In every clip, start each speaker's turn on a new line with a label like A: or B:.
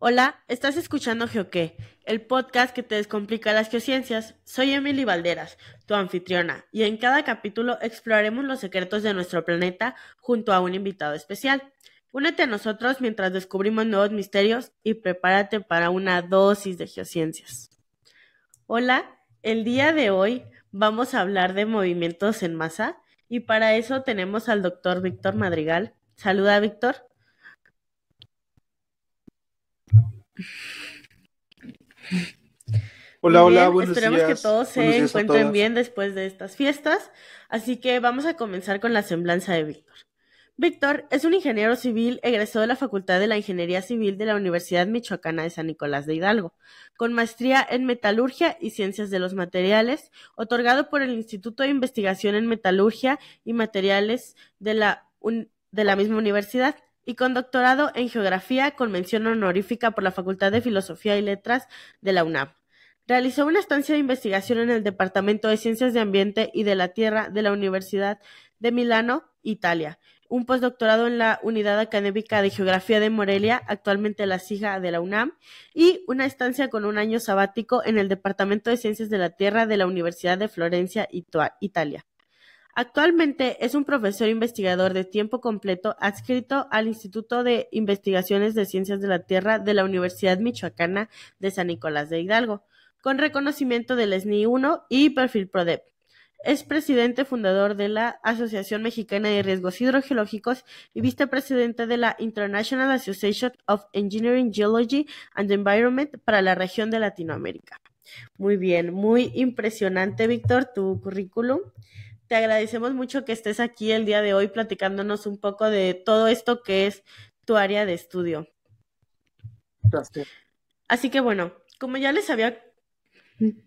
A: Hola, estás escuchando GeoQué, el podcast que te descomplica las geociencias. Soy Emily Valderas, tu anfitriona, y en cada capítulo exploraremos los secretos de nuestro planeta junto a un invitado especial. Únete a nosotros mientras descubrimos nuevos misterios y prepárate para una dosis de geociencias. Hola, el día de hoy vamos a hablar de movimientos en masa y para eso tenemos al doctor Víctor Madrigal. Saluda, Víctor.
B: Hola, hola, buenos
A: Esperemos
B: días.
A: que todos se encuentren bien después de estas fiestas. Así que vamos a comenzar con la semblanza de Víctor. Víctor es un ingeniero civil egresado de la Facultad de la Ingeniería Civil de la Universidad Michoacana de San Nicolás de Hidalgo, con maestría en Metalurgia y Ciencias de los Materiales, otorgado por el Instituto de Investigación en Metalurgia y Materiales de la, un- de la misma universidad, y con doctorado en Geografía con mención honorífica por la Facultad de Filosofía y Letras de la UNAM. Realizó una estancia de investigación en el Departamento de Ciencias de Ambiente y de la Tierra de la Universidad de Milano, Italia. Un postdoctorado en la Unidad Académica de Geografía de Morelia, actualmente la SIGA de la UNAM, y una estancia con un año sabático en el Departamento de Ciencias de la Tierra de la Universidad de Florencia, Italia. Actualmente es un profesor investigador de tiempo completo adscrito al Instituto de Investigaciones de Ciencias de la Tierra de la Universidad Michoacana de San Nicolás de Hidalgo, con reconocimiento del SNI 1 y perfil PRODEP. Es presidente fundador de la Asociación Mexicana de Riesgos Hidrogeológicos y vicepresidente de la International Association of Engineering Geology and Environment para la región de Latinoamérica. Muy bien, muy impresionante, Víctor, tu currículum. Te agradecemos mucho que estés aquí el día de hoy platicándonos un poco de todo esto que es tu área de estudio.
B: Gracias.
A: Así que bueno, como ya les había...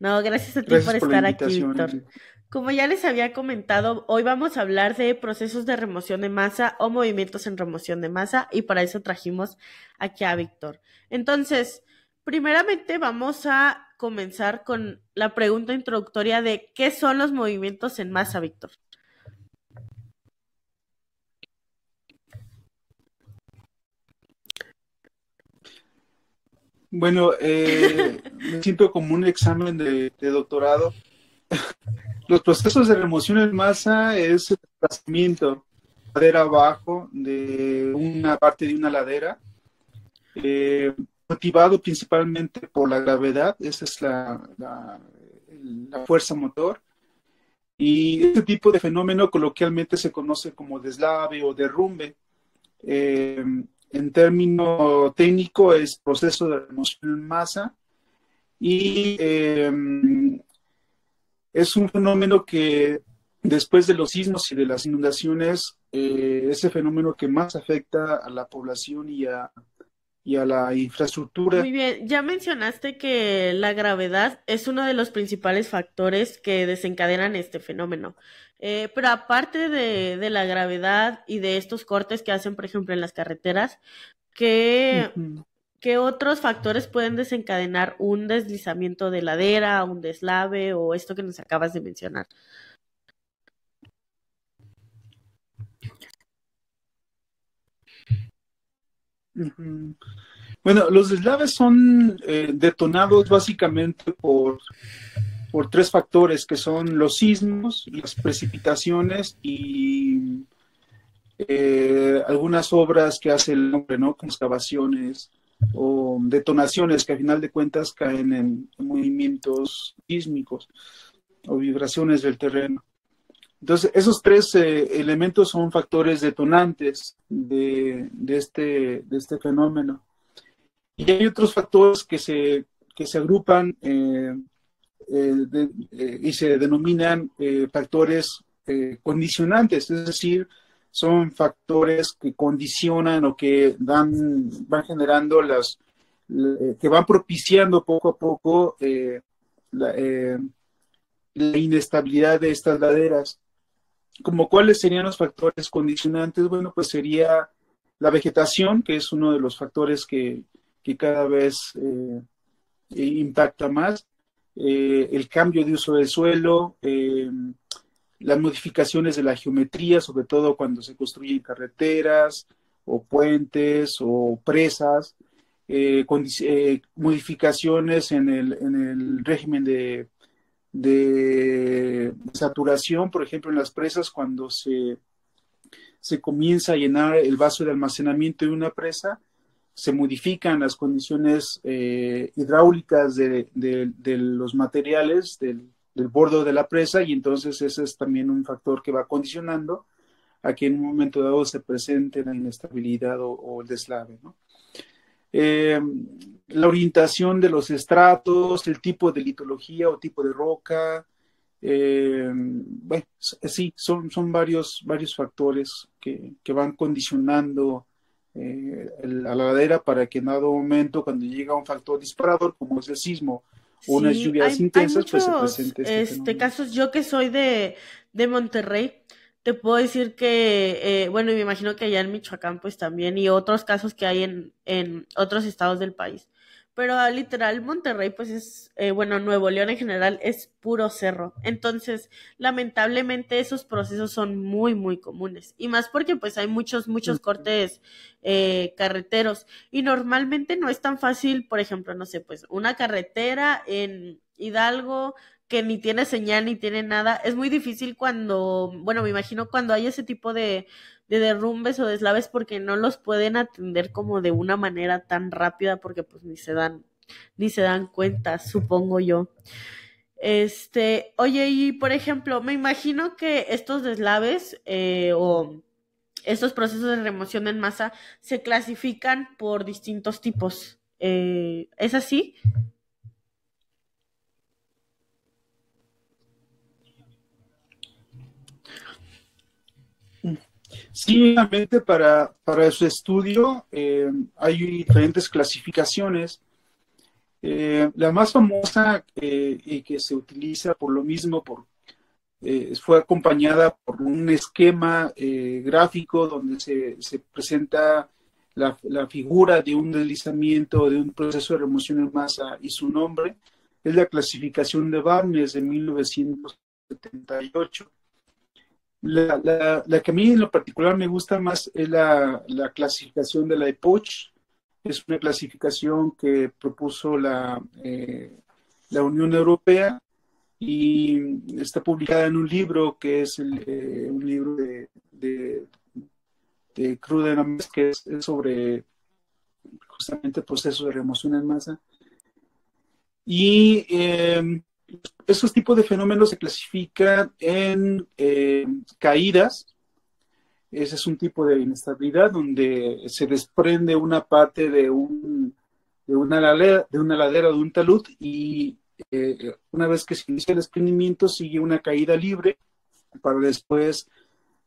A: No, gracias a ti
B: Gracias
A: por estar aquí. Víctor. Como ya les había comentado, hoy vamos a hablar de procesos de remoción de masa o movimientos en remoción de masa y para eso trajimos aquí a Víctor. Entonces, primeramente vamos a comenzar con la pregunta introductoria de ¿qué son los movimientos en masa, Víctor?
B: Bueno, eh, me siento como un examen de, de doctorado. Los procesos de remoción en masa es el desplazamiento ladera abajo de una parte de una ladera, eh, motivado principalmente por la gravedad, esa es la, fuerza motor. Y este tipo de fenómeno coloquialmente se conoce como deslave o derrumbe. Eh, en término técnico es proceso de remoción en masa y eh, es un fenómeno que después de los sismos y de las inundaciones eh, es el fenómeno que más afecta a la población y a, y a la infraestructura.
A: Muy bien, ya mencionaste que la gravedad es uno de los principales factores que desencadenan este fenómeno. Eh, pero aparte de, de la gravedad y de estos cortes que hacen, por ejemplo, en las carreteras, ¿qué, qué otros factores pueden desencadenar un deslizamiento de ladera, un deslave o esto que nos acabas de mencionar?
B: Bueno, los deslaves son eh, detonados básicamente por, por tres factores que son los sismos, las precipitaciones y eh, algunas obras que hace el hombre, ¿no? Excavaciones o detonaciones que a final de cuentas caen en, en movimientos sísmicos o vibraciones del terreno. Entonces, esos tres eh, elementos son factores detonantes de, de este, de este fenómeno. Y hay otros factores que se, que se agrupan eh, eh, y se denominan factores condicionantes, es decir, son factores que condicionan o que dan, van generando las, que van propiciando poco a poco la, la inestabilidad de estas laderas. Como cuáles serían los factores condicionantes? Bueno, pues sería la vegetación, que es uno de los factores que, cada vez eh, impacta más, eh, el cambio de uso del suelo, eh, las modificaciones de la geometría, sobre todo cuando se construyen carreteras o puentes o presas, modificaciones en el régimen de, de, saturación, por ejemplo, en las presas, cuando se, se comienza a llenar el vaso de almacenamiento de una presa, se modifican las condiciones eh, hidráulicas de, los materiales del, del bordo de la presa y entonces ese es también un factor que va condicionando a que en un momento dado se presente la inestabilidad o, el deslave. Eh, la orientación de los estratos, el tipo de litología o tipo de roca, eh, bueno, sí, son, son varios, varios factores que, que van condicionando eh, a la ladera para que en dado momento, cuando llega un factor disparador, como es el sismo o unas lluvias intensas, pues se presente
A: este, este casos. Yo que soy de, de Monterrey, te puedo decir que, eh, bueno, y me imagino que allá en Michoacán, pues también, y otros casos que hay en, en otros estados del país pero ah, literal Monterrey pues es, eh, bueno, Nuevo León en general es puro cerro. Entonces, lamentablemente esos procesos son muy, muy comunes. Y más porque pues hay muchos, muchos cortes eh, carreteros. Y normalmente no es tan fácil, por ejemplo, no sé, pues una carretera en Hidalgo que ni tiene señal ni tiene nada. Es muy difícil cuando, bueno, me imagino cuando hay ese tipo de de derrumbes o deslaves porque no los pueden atender como de una manera tan rápida porque pues ni se dan ni se dan cuenta, supongo yo. Este, oye, y por ejemplo, me imagino que estos deslaves eh, o estos procesos de remoción en masa se clasifican por distintos tipos. Eh, ¿Es así?
B: Sí, para, para su estudio eh, hay diferentes clasificaciones. Eh, la más famosa eh, y que se utiliza por lo mismo por, fue acompañada por un esquema gráfico donde se, se presenta la, la, figura de un deslizamiento, de un proceso de remoción en masa y su nombre. Es la clasificación de Barnes de 1978. La, la, que a mí en lo particular me gusta más es la, clasificación de la EPOCH. Es una clasificación que propuso la, eh, la Unión Europea y está publicada en un libro que es eh, un libro de, de, de que es, sobre justamente procesos de remoción en masa. Y eh, esos tipos de fenómenos se clasifican en eh, caídas. Ese es un tipo de inestabilidad donde se desprende una parte de, un, de, una, ladera, de una ladera de un talud y eh, una vez que se inicia el desprendimiento sigue una caída libre para después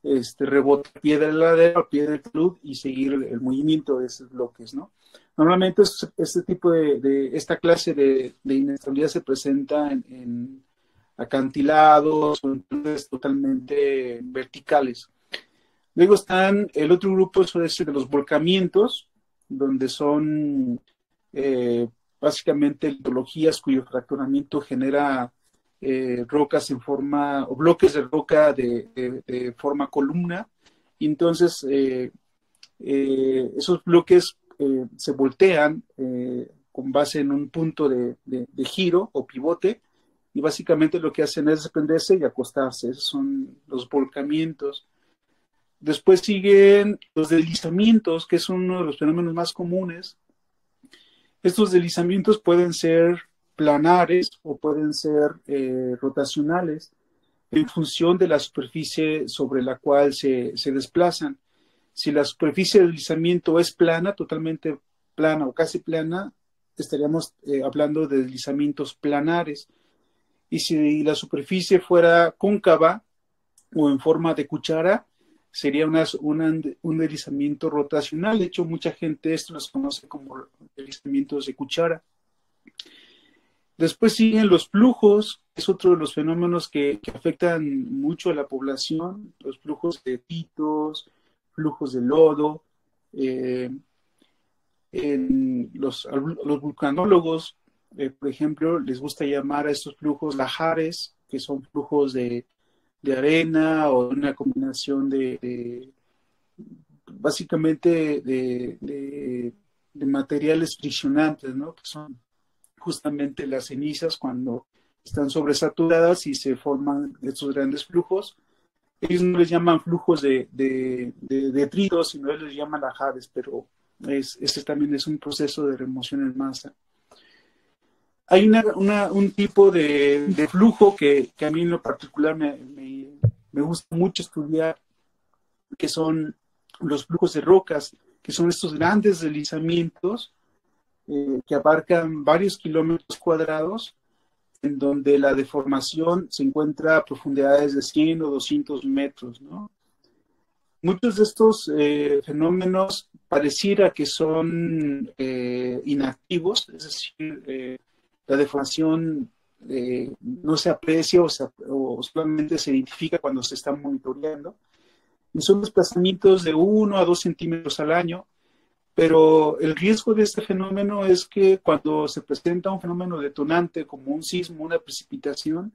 B: este, rebotar pie de la ladera, pie del talud y seguir el, el movimiento de esos bloques, ¿no? Normalmente este tipo de, esta clase de, inestabilidad se presenta en, acantilados o en totalmente verticales. Luego están el otro grupo, eso es de los volcamientos, donde son eh, básicamente litologías cuyo fracturamiento genera eh, rocas en forma, o bloques de roca de, forma columna. Entonces, eh, esos bloques eh, se voltean eh, con base en un punto de, giro o pivote y básicamente lo que hacen es desprenderse y acostarse. Esos son los volcamientos. Después siguen los deslizamientos, que es uno de los fenómenos más comunes. Estos deslizamientos pueden ser planares o pueden ser eh, rotacionales en función de la superficie sobre la cual se desplazan. Si la superficie de deslizamiento es plana, totalmente plana o casi plana, estaríamos eh, hablando de deslizamientos planares. Y si la superficie fuera cóncava o en forma de cuchara, sería un deslizamiento rotacional. De hecho, mucha gente esto los conoce como deslizamientos de cuchara. Después siguen los flujos, es otro de los fenómenos que, afectan mucho a la población, los flujos de titos, flujos de lodo. Eh, los, los, vulcanólogos, eh, por ejemplo, les gusta llamar a estos flujos lajares, que son flujos de, arena o una combinación de, básicamente de, materiales friccionantes, ¿no? Que son justamente las cenizas cuando están sobresaturadas y se forman estos grandes flujos. Ellos no les llaman flujos de, de, detritos, sino ellos les llaman ajares, pero es, este también es un proceso de remoción en masa. Hay una, un tipo de, flujo que, a mí en lo particular me, me, gusta mucho estudiar, que son los flujos de rocas, que son estos grandes deslizamientos eh, que abarcan varios kilómetros cuadrados, en donde la deformación se encuentra a profundidades de 100 o 200 metros, Muchos de estos eh, fenómenos pareciera que son eh, inactivos, es decir, la deformación no se aprecia o, o, solamente se identifica cuando se está monitoreando. Y son desplazamientos de 1 a 2 centímetros al año, pero el riesgo de este fenómeno es que cuando se presenta un fenómeno detonante como un sismo, una precipitación,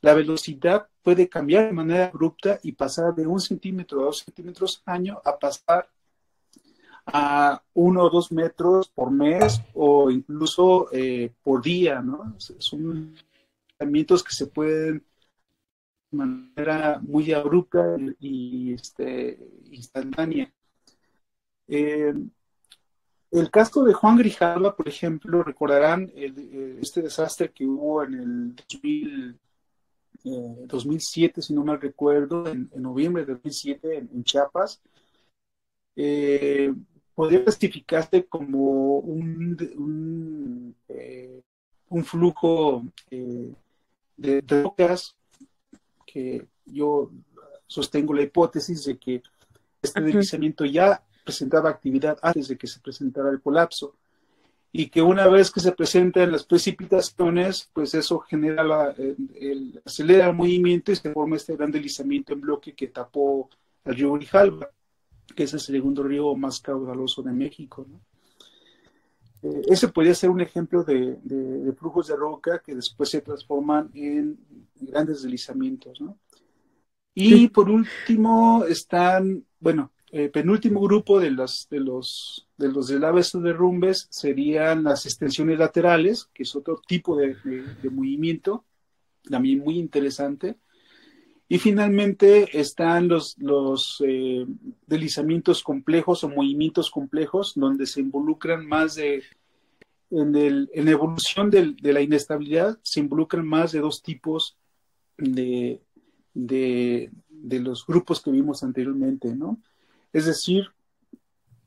B: la velocidad puede cambiar de manera abrupta y pasar de un centímetro a dos centímetros año a pasar a uno o dos metros por mes o incluso eh, por día, ¿no? Son movimientos que se pueden de manera muy abrupta y, este, instantánea. Eh, el caso de Juan Grijalva, por ejemplo, recordarán eh, este desastre que hubo en el 2007, eh, si no mal recuerdo, en, noviembre de 2007 en, Chiapas. Eh, podría clasificarse como un, un, flujo de rocas que yo sostengo la hipótesis de que este deslizamiento ya presentaba actividad antes de que se presentara el colapso y que una vez que se presentan las precipitaciones, pues eso genera la, el, acelera el movimiento y se forma este gran deslizamiento en bloque que tapó el río Grijalva, que es el segundo río más caudaloso de México. Eh, ese podría ser un ejemplo de, de, flujos de roca que después se transforman en grandes deslizamientos. ¿no? Y por último están, bueno, eh, penúltimo grupo de los, de los, de los deslaves o derrumbes serían las extensiones laterales, que es otro tipo de, movimiento, también muy interesante. Y finalmente están los, los eh, deslizamientos complejos o movimientos complejos, donde se involucran más de, en, el, en la evolución de la inestabilidad, se involucran más de dos tipos de, de, de los grupos que vimos anteriormente, ¿no? Es decir,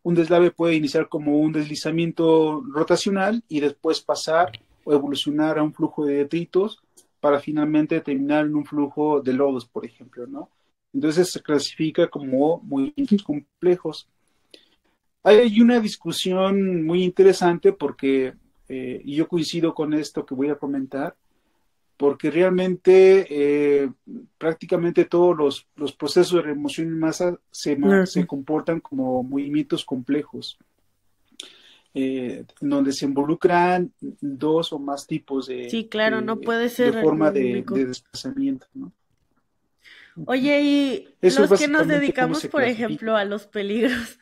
B: un deslave puede iniciar como un deslizamiento rotacional y después pasar o evolucionar a un flujo de detritos para finalmente terminar en un flujo de lodos, por ejemplo, ¿no? Entonces se clasifica como movimientos complejos. Hay una discusión muy interesante porque, eh, yo coincido con esto que voy a comentar, porque realmente eh, prácticamente todos los, procesos de remoción en masa se, se comportan como movimientos complejos, eh, donde se involucran dos o más tipos de,
A: sí, claro, no puede ser
B: forma de, desplazamiento. ¿no?
A: Oye, y los que nos dedicamos, por ejemplo, a los peligros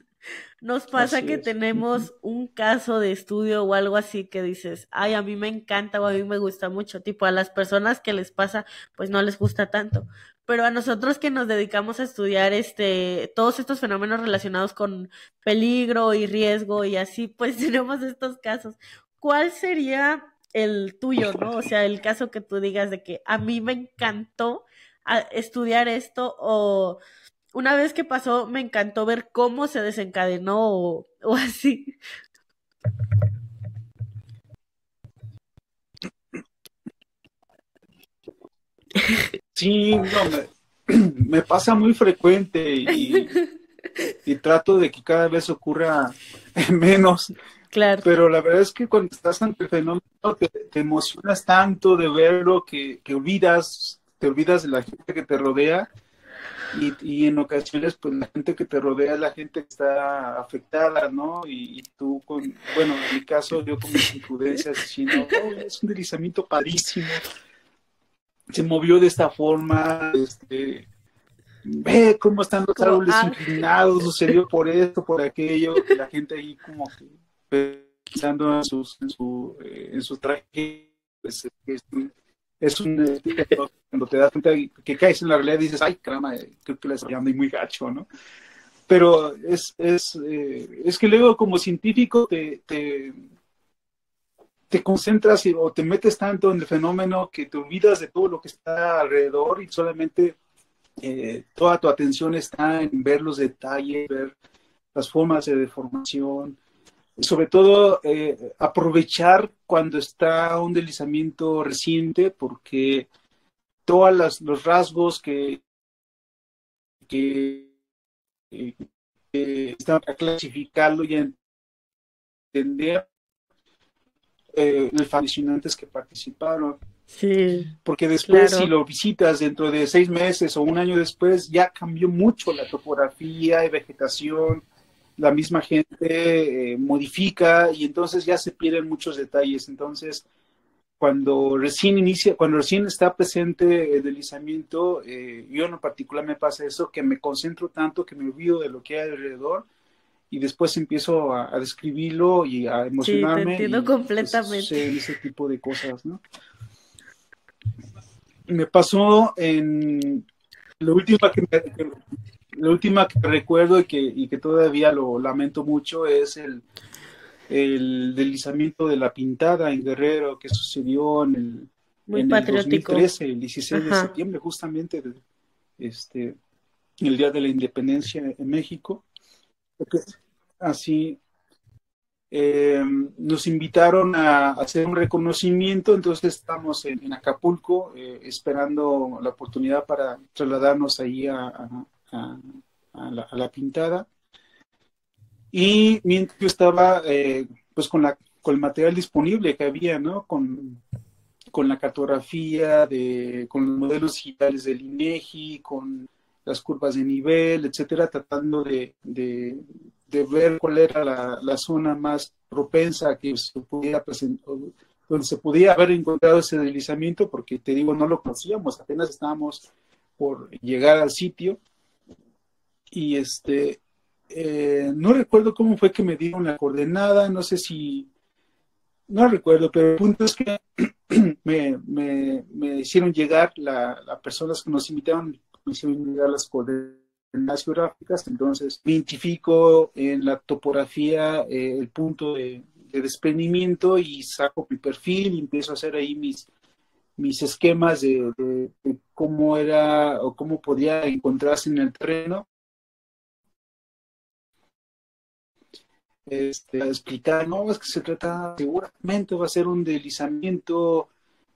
A: nos pasa que tenemos un caso de estudio o algo así que dices, ay, a mí me encanta o a mí me gusta mucho, tipo a las personas que les pasa, pues no les gusta tanto, pero a nosotros que nos dedicamos a estudiar este todos estos fenómenos relacionados con peligro y riesgo y así, pues tenemos estos casos. ¿Cuál sería el tuyo, no? O sea, el caso que tú digas de que a mí me encantó ah, estudiar esto o una vez que pasó, me encantó ver cómo se desencadenó o, así.
B: Sí, me, pasa muy frecuente y, trato de que cada vez ocurra menos.
A: Claro.
B: Pero la verdad es que cuando estás ante el fenómeno te, emocionas tanto de verlo que, que olvidas, te olvidas de la gente que te rodea y, en ocasiones, pues la gente que te rodea es la gente que está afectada, ¿no? Y, tú con, bueno, en mi caso, yo con mis imprudencias diciendo, oh, es un deslizamiento padrísimo, se movió de esta forma, este, ve cómo están los árboles inclinados, sucedió por esto, por aquello, la gente ahí como que pensando en, sus, en, su, eh, en su traje, pues, es, es un cuando te das cuenta que caes en la realidad dices, ay, caramba, creo que la estoy dando muy gacho, ¿no? Pero es, es, eh, es que luego como científico te, te, te concentras o te metes tanto en el fenómeno que te olvidas de todo lo que está alrededor y solamente eh, toda tu atención está en ver los detalles, ver las formas de deformación, sobre todo eh, aprovechar cuando está un deslizamiento reciente, porque todos los rasgos que, que, están a clasificarlo y entender eh, los fascinantes que participaron.
A: Sí.
B: Porque después, si lo visitas dentro de seis meses o un año después, ya cambió mucho la topografía y vegetación, la misma gente eh, modifica y entonces ya se pierden muchos detalles. Entonces, cuando recién inicia, cuando recién está presente el deslizamiento, eh, yo en particular me pasa eso, que me concentro tanto que me olvido de lo que hay alrededor y después empiezo a, describirlo y a emocionarme. Sí, te
A: entiendo completamente.
B: ese tipo de cosas, ¿no? Me pasó en la última que, me, la última que recuerdo y que, y que todavía lo lamento mucho es el, el deslizamiento de la pintada en Guerrero que sucedió en el,
A: Muy patriótico.
B: 2013, el 16 de septiembre, justamente este, el Día de la Independencia en México. Así eh, nos invitaron a hacer un reconocimiento, entonces estamos en, Acapulco eh, esperando la oportunidad para trasladarnos ahí a, a, la, pintada. Y mientras yo estaba eh, pues con, la, con el material disponible que había, ¿no? Con, con la cartografía, de, con los modelos digitales del INEGI, con las curvas de nivel, etcétera, tratando de, de, ver cuál era la, la, zona más propensa que se pudiera presentar, donde se podía haber encontrado ese deslizamiento, porque te digo, no lo conocíamos, apenas estábamos por llegar al sitio y este, eh, no recuerdo cómo fue que me dieron la coordenada, no sé si, no recuerdo, pero el punto es que me, me, hicieron llegar, la, las personas que nos invitaron, me hicieron llegar las coordenadas geográficas, entonces me identifico en la topografía eh, el punto de, desprendimiento y saco mi perfil y empiezo a hacer ahí mis, mis esquemas de, cómo era o cómo podía encontrarse en el terreno este, explicar, no, es que se trata, seguramente va a ser un deslizamiento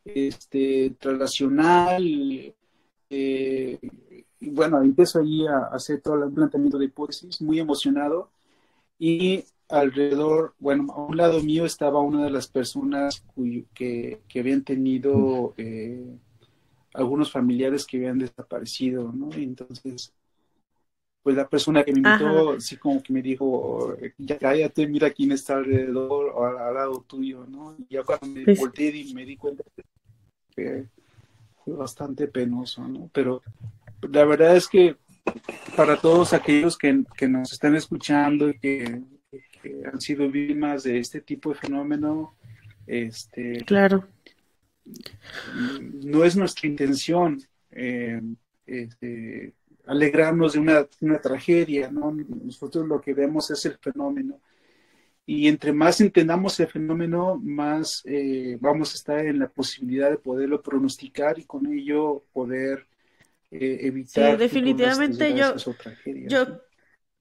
B: este. Eh, y bueno, empiezo allí a, hacer todo el planteamiento de hipótesis, muy emocionado. Y alrededor, bueno, a un lado mío estaba una de las personas que, que, habían tenido eh, algunos familiares que habían desaparecido, ¿no? entonces pues la persona que me invitó, así como que me dijo, ya cállate, mira quién está alrededor o al, lado tuyo, ¿no? Y ya cuando me pues volteé y me di cuenta que fue bastante penoso, ¿no? Pero la verdad es que para todos aquellos que, nos están escuchando y que, han sido víctimas de este tipo de fenómeno, este...
A: Claro.
B: No es nuestra intención, eh, este alegrarnos de una, una, tragedia, ¿no? Nosotros lo que vemos es el fenómeno. Y entre más entendamos el fenómeno, más eh, vamos a estar en la posibilidad de poderlo pronosticar y con ello poder eh, evitar.
A: Sí, definitivamente yo, yo,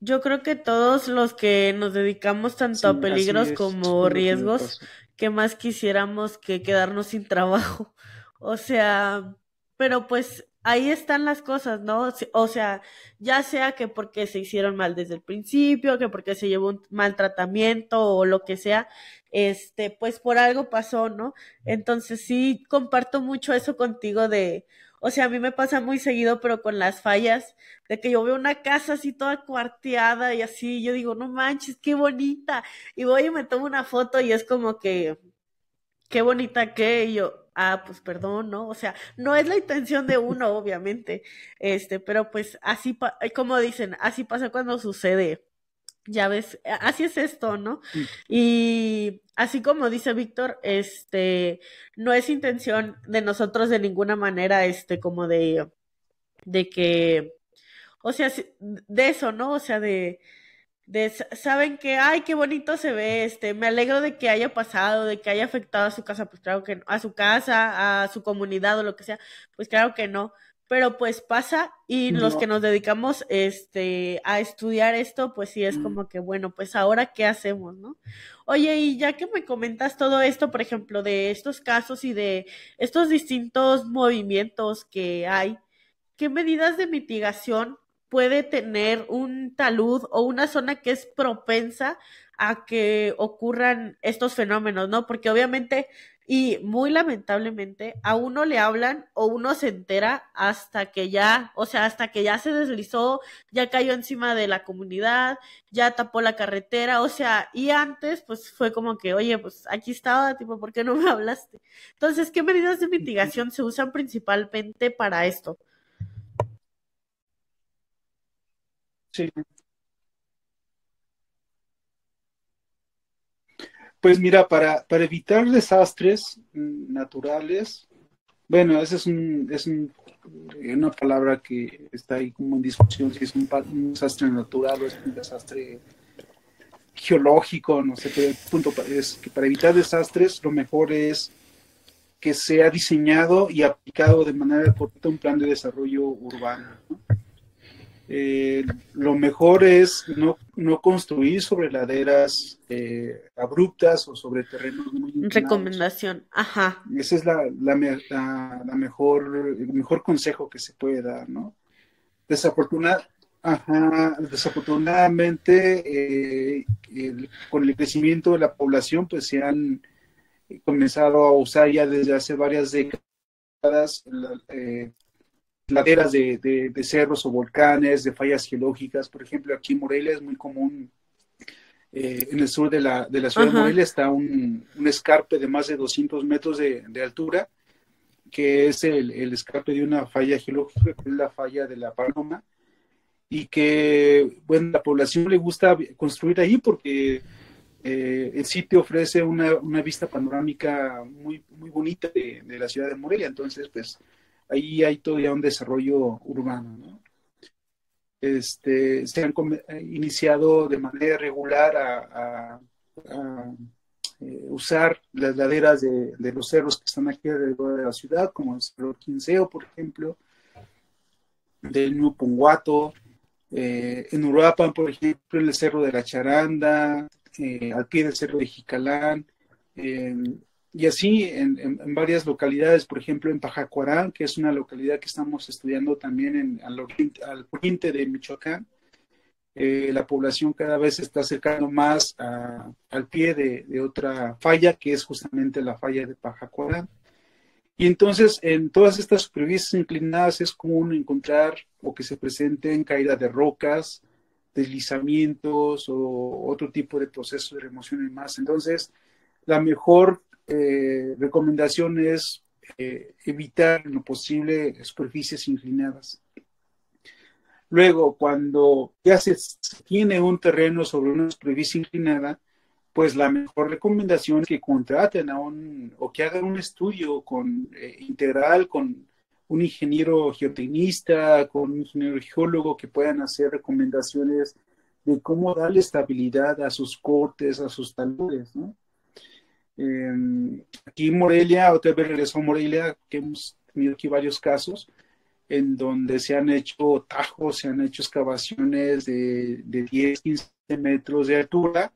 A: yo creo que todos los que nos dedicamos tanto a peligros como riesgos, que más quisiéramos que quedarnos sin trabajo. O sea, pero pues ahí están las cosas, ¿no? O sea, ya sea que porque se hicieron mal desde el principio, que porque se llevó un mal tratamiento o lo que sea, este, pues por algo pasó, ¿no? Entonces sí comparto mucho eso contigo de, o sea, a mí me pasa muy seguido, pero con las fallas, de que yo veo una casa así toda cuarteada y así, yo digo, no manches, qué bonita. Y voy y me tomo una foto y es como que, qué bonita que yo, ah, pues perdón, ¿no? O sea, no es la intención de uno, obviamente, este, pero pues así, como dicen, así pasa cuando sucede ya ves, así es esto, ¿no? Y así como dice Víctor, este, no es intención de nosotros de ninguna manera, este, como de, de que, o sea, de eso, ¿no? O sea, de, de, saben que, ay, qué bonito se ve, este, me alegro de que haya pasado, de que haya afectado a su casa, pues claro que no, a su casa, a su comunidad o lo que sea, pues claro que no, pero pues pasa y los que nos dedicamos este a estudiar esto pues sí es mm. como que bueno pues ahora qué hacemos no oye y ya que me comentas todo esto por ejemplo de estos casos y de estos distintos movimientos que hay qué medidas de mitigación puede tener un talud o una zona que es propensa a que ocurran estos fenómenos, ¿no? Porque obviamente y muy lamentablemente a uno le hablan o uno se entera hasta que ya, o sea, hasta que ya se deslizó, ya cayó encima de la comunidad, ya tapó la carretera, o sea, y antes pues fue como que, oye, pues aquí estaba, tipo, ¿por qué no me hablaste? Entonces, ¿qué medidas de mitigación se usan principalmente para esto?
B: Sí. Pues mira, para, para evitar desastres naturales, bueno, esa es, un, es una palabra que está ahí como en discusión, si es un, desastre natural o es un desastre geológico, no sé qué punto es que para evitar desastres lo mejor es que sea diseñado y aplicado de manera correcta un plan de desarrollo urbano. ¿no? Eh, lo mejor es no, no construir sobre laderas eh, abruptas o sobre terrenos muy
A: Recomendación, ajá.
B: Ese es la, la, mejor, el mejor consejo que se puede dar, ¿no? desafortunadamente, eh, con el crecimiento de la población, pues se han comenzado a usar ya desde hace varias décadas laderas de, cerros o volcanes, de fallas geológicas. Por ejemplo, aquí en Morelia es muy común, eh, en el sur de la, de la ciudad de Morelia está un, escarpe de más de 200 metros de, altura, que es el, escarpe de una falla geológica, que es la falla de la Paloma, y que, bueno, la población le gusta construir ahí porque eh, el sitio ofrece una, vista panorámica muy, muy bonita de, de, la ciudad de Morelia. Entonces, pues, ahí hay todavía un desarrollo urbano. ¿no? Este, se han eh, iniciado de manera regular a, eh, usar las laderas de, los cerros que están aquí alrededor de la ciudad, como el Cerro Quinceo, por ejemplo, del Nupunguato, eh, en Uruapan, por ejemplo, el Cerro de la Charanda, al pie del Cerro de Jicalán, y así en, varias localidades, por ejemplo en Pajacuarán, que es una localidad que estamos estudiando también en, al, oriente, de Michoacán, eh, la población cada vez se está acercando más al pie de, otra falla, que es justamente la falla de Pajacuarán. Y entonces en todas estas superficies inclinadas es común encontrar o que se presenten caídas de rocas, deslizamientos o otro tipo de procesos de remoción y más. Entonces, la mejor eh, recomendación es eh, evitar en lo posible superficies inclinadas. Luego, cuando ya se tiene un terreno sobre una superficie inclinada, pues la mejor recomendación es que contraten a un o que hagan un estudio con, eh, integral con un ingeniero geotecnista, con un ingeniero geólogo que puedan hacer recomendaciones de cómo darle estabilidad a sus cortes, a sus taludes, ¿no? Aquí en Morelia, otra vez regresó a Morelia, que hemos tenido aquí varios casos, en donde se han hecho tajos, se han hecho excavaciones de, de 10, 15 metros de altura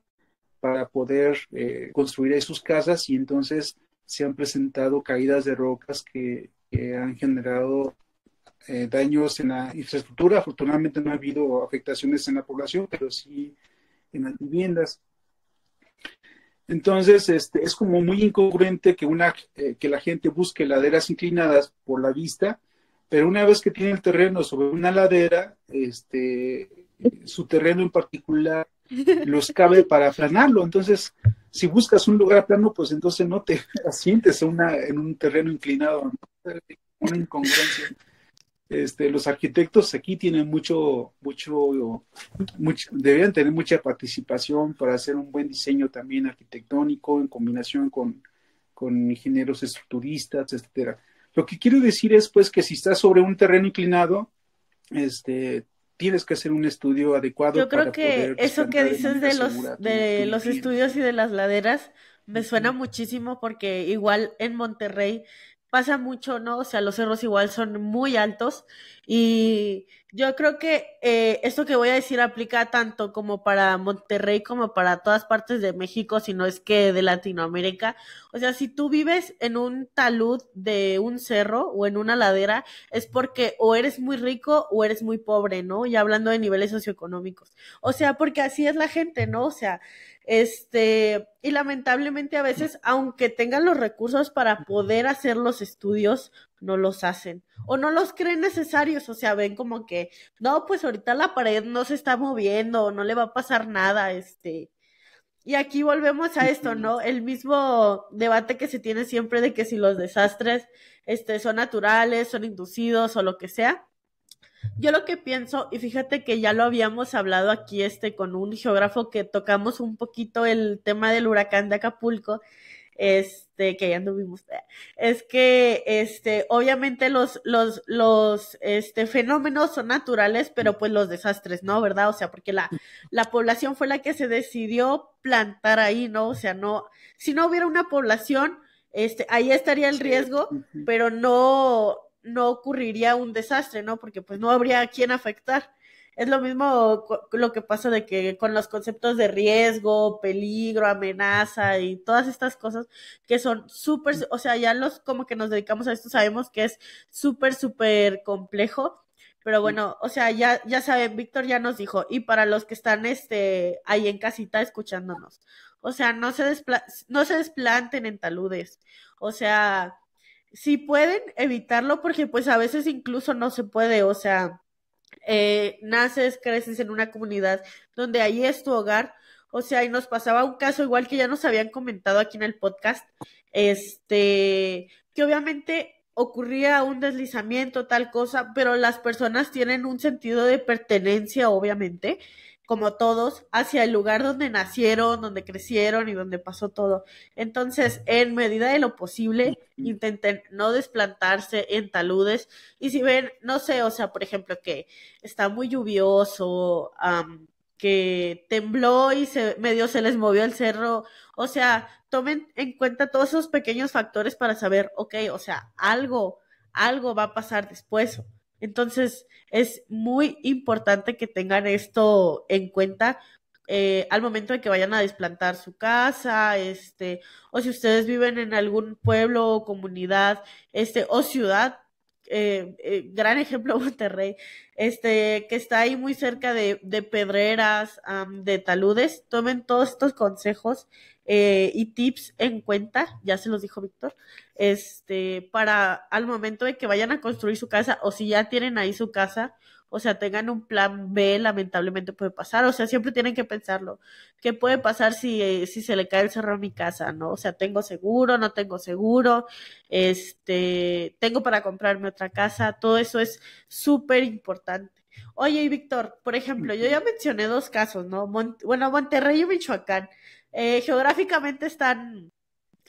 B: para poder eh, construir sus casas y entonces se han presentado caídas de rocas que, han generado eh, daños en la infraestructura. Afortunadamente no ha habido afectaciones en la población, pero sí en las viviendas. Entonces, este, es como muy incongruente que, una, eh, que la gente busque laderas inclinadas por la vista, pero una vez que tiene el terreno sobre una ladera, este, su terreno en particular los cabe para aplanarlo. Entonces, si buscas un lugar plano, pues entonces no te asientes una, en un terreno inclinado. Una incongruencia. Este, los arquitectos aquí tienen mucho, mucho, mucho, deberían tener mucha participación para hacer un buen diseño también arquitectónico en combinación con, con ingenieros estructuristas, etcétera. Lo que quiero decir es pues que si estás sobre un terreno inclinado, este, tienes que hacer un estudio adecuado.
A: Yo creo que eso que dices de los de los estudios y de las laderas me suena muchísimo porque igual en Monterrey pasa mucho, ¿no? O sea, los cerros igual son muy altos y yo creo que eh, esto que voy a decir aplica tanto como para Monterrey como para todas partes de México, si no es que de Latinoamérica. O sea, si tú vives en un talud de un cerro o en una ladera, es porque o eres muy rico o eres muy pobre, ¿no? Y hablando de niveles socioeconómicos. O sea, porque así es la gente, ¿no? O sea, este, y lamentablemente a veces, aunque tengan los recursos para poder hacer los estudios, no los hacen o no los creen necesarios, o sea, ven como que, no, pues ahorita la pared no se está moviendo, no le va a pasar nada, este. Y aquí volvemos a esto, ¿no? El mismo debate que se tiene siempre de que si los desastres este, son naturales, son inducidos o lo que sea. Yo lo que pienso, y fíjate que ya lo habíamos hablado aquí este con un geógrafo que tocamos un poquito el tema del huracán de Acapulco, este, que ya anduvimos, es que, este, obviamente los, los, los, este, fenómenos son naturales, pero pues los desastres, ¿no? ¿Verdad? O sea, porque la, la población fue la que se decidió plantar ahí, ¿no? O sea, no, si no hubiera una población, este, ahí estaría el riesgo, pero no, no ocurriría un desastre, ¿no? Porque pues no habría a quién afectar. Es lo mismo lo que pasa de que con los conceptos de riesgo, peligro, amenaza y todas estas cosas que son súper, o sea, ya los como que nos dedicamos a esto sabemos que es súper, súper complejo. Pero bueno, o sea, ya, ya saben, Víctor ya nos dijo, y para los que están este, ahí en casita escuchándonos, o sea, no se, no se desplanten en taludes, o sea, si pueden evitarlo porque pues a veces incluso no se puede, o sea, eh, naces, creces en una comunidad donde ahí es tu hogar, o sea, y nos pasaba un caso igual que ya nos habían comentado aquí en el podcast, este, que obviamente ocurría un deslizamiento, tal cosa, pero las personas tienen un sentido de pertenencia, obviamente, como todos, hacia el lugar donde nacieron, donde crecieron y donde pasó todo. Entonces, en medida de lo posible, intenten no desplantarse en taludes. Y si ven, no sé, o sea, por ejemplo, que está muy lluvioso, que tembló y se medio se les movió el cerro, o sea, tomen en cuenta todos esos pequeños factores para saber, ok, o sea, algo, algo va a pasar después. Entonces, es muy importante que tengan esto en cuenta eh, al momento de que vayan a desplantar su casa, este, o si ustedes viven en algún pueblo o comunidad, este, o ciudad, eh, eh, gran ejemplo Monterrey, este, que está ahí muy cerca de, de pedreras, de taludes, tomen todos estos consejos eh, y tips en cuenta, ya se los dijo Víctor, este, para al momento de que vayan a construir su casa o si ya tienen ahí su casa, o sea, tengan un plan B, lamentablemente puede pasar, o sea, siempre tienen que pensarlo, ¿qué puede pasar si, eh, si se le cae el cerro a mi casa, no? O sea, tengo seguro, no tengo seguro, este, tengo para comprarme otra casa, todo eso es súper importante. Oye, y Víctor, por ejemplo, yo ya mencioné dos casos, ¿no? bueno, Monterrey y Michoacán. Eh, geográficamente están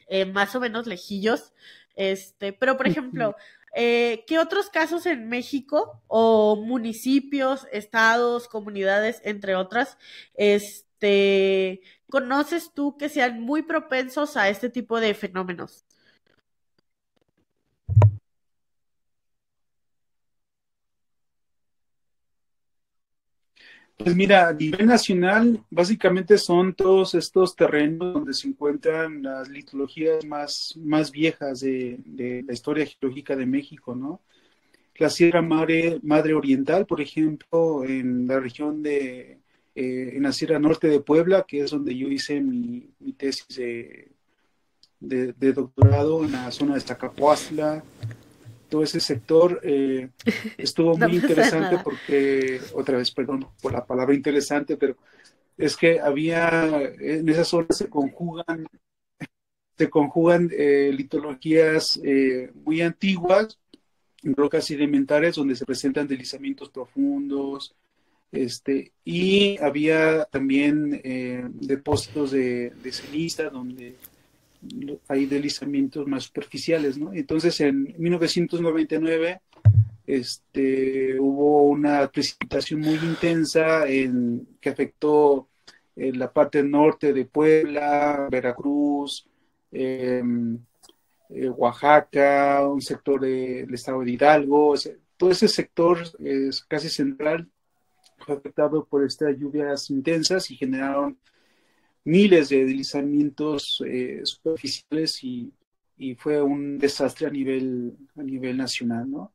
A: eh, más o menos lejillos, este, pero por ejemplo, eh, ¿qué otros casos en México o municipios, estados, comunidades, entre otras, este, conoces tú que sean muy propensos a este tipo de fenómenos?
B: Pues mira, a nivel nacional, básicamente son todos estos terrenos donde se encuentran las litologías más, más viejas de, la historia geológica de México, ¿no? La Sierra Madre, Madre Oriental, por ejemplo, en la región de, eh, en la Sierra Norte de Puebla, que es donde yo hice mi, tesis de, de, doctorado en la zona de Zacapuastla, todo ese sector eh, estuvo muy interesante porque, otra vez, perdón por la palabra interesante, pero es que había, en esa zona se conjugan, se conjugan eh, litologías eh, muy antiguas rocas sedimentarias donde se presentan deslizamientos profundos, este, y había también eh, depósitos de, de, ceniza donde hay deslizamientos más superficiales, ¿no? Entonces, en 1999 este, hubo una precipitación muy intensa en, que afectó en la parte norte de Puebla, Veracruz, em, eh, Oaxaca, un sector del estado de Hidalgo, todo ese sector es casi central fue afectado por estas lluvias intensas y generaron miles de deslizamientos eh, superficiales y, fue un desastre a nivel, a nivel nacional, ¿no?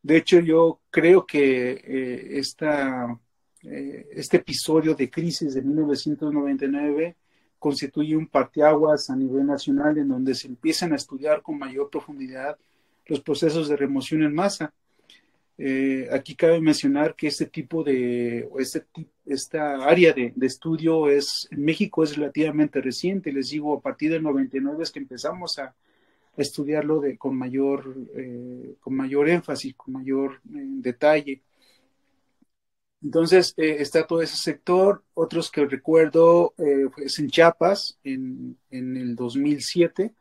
B: De hecho, yo creo que eh, esta, eh, este episodio de crisis de 1999 constituye un parteaguas a nivel nacional en donde se empiezan a estudiar con mayor profundidad los procesos de remoción en masa. Eh, aquí cabe mencionar que este tipo de, este, esta área de, estudio es, en México es relativamente reciente, les digo, a partir del 99 es que empezamos a, estudiarlo con, mayor, eh, con mayor énfasis, con mayor eh, detalle. Entonces está todo ese sector, otros que recuerdo es en Chiapas en, en, el 2007,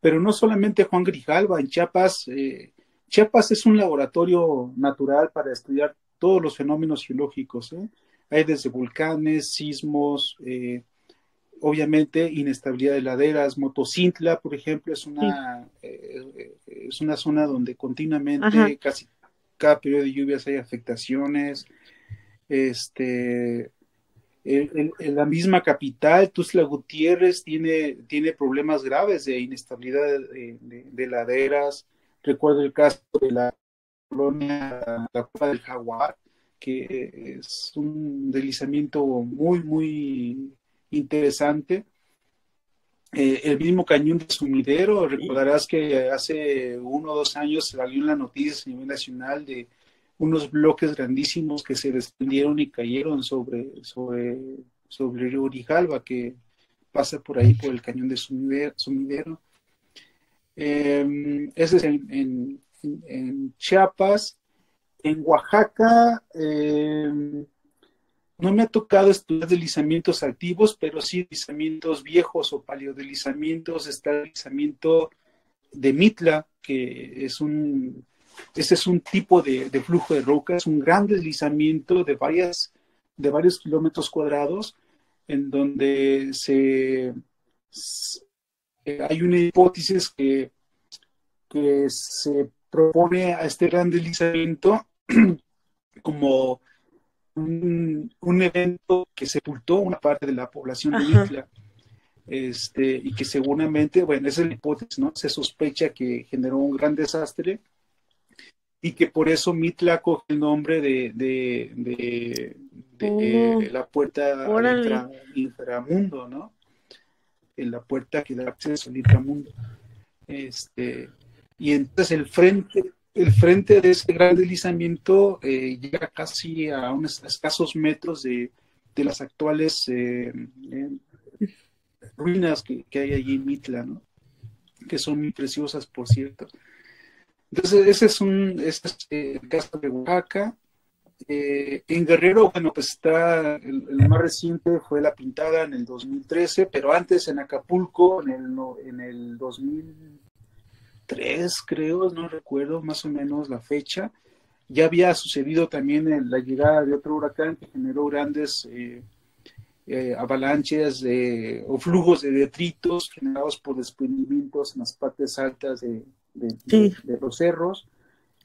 B: pero no solamente Juan Grijalva, en Chiapas Chiapas es un laboratorio natural para estudiar todos los fenómenos geológicos. ¿eh? Hay desde volcanes, sismos, eh, obviamente inestabilidad de laderas. Motocintla, por ejemplo, es una, sí. eh, es una zona donde continuamente, Ajá. casi cada periodo de lluvias hay afectaciones. Este, en, en, la misma capital, Tuzla Gutiérrez, tiene, tiene problemas graves de inestabilidad de, de, de laderas. Recuerdo el caso de la colonia La Cueva del Jaguar, que es un deslizamiento muy, muy interesante. Eh, el mismo cañón de sumidero, recordarás que hace uno o dos años salió una noticia a nivel nacional de unos bloques grandísimos que se desprendieron y cayeron sobre, sobre, sobre el río Urijalba, que pasa por ahí por el cañón de sumidero. Eh, ese es en, en, Chiapas. En Oaxaca eh, no me ha tocado estudiar deslizamientos activos, pero sí deslizamientos viejos o paleodeslizamientos. Está el deslizamiento de Mitla, que es un, ese es un tipo de, de, flujo de roca, es un gran deslizamiento de, varias, de varios kilómetros cuadrados, en donde se, hay una hipótesis que, que se propone a este gran deslizamiento como un, un, evento que sepultó una parte de la población de Mitla. Este, y que seguramente, bueno, esa es la hipótesis, ¿no? Se sospecha que generó un gran desastre y que por eso Mitla coge el nombre de, de, de, de oh, la puerta al infra, inframundo, ¿no? En la puerta que da acceso al inframundo. Este, y entonces el frente, el frente de ese gran deslizamiento eh, llega casi a unos escasos metros de, de las actuales eh, eh, ruinas que, que, hay allí en Mitla, ¿no? que son muy preciosas, por cierto. Entonces, ese es un ese es el caso de Oaxaca. Eh, en Guerrero, bueno, pues está, el, el, más reciente fue La Pintada en el 2013, pero antes en Acapulco, en el, en el 2003, creo, no recuerdo más o menos la fecha, ya había sucedido también la llegada de otro huracán que generó grandes eh, eh, avalanches de, o flujos de detritos generados por desprendimientos en las partes altas de, de, sí. de, de los cerros.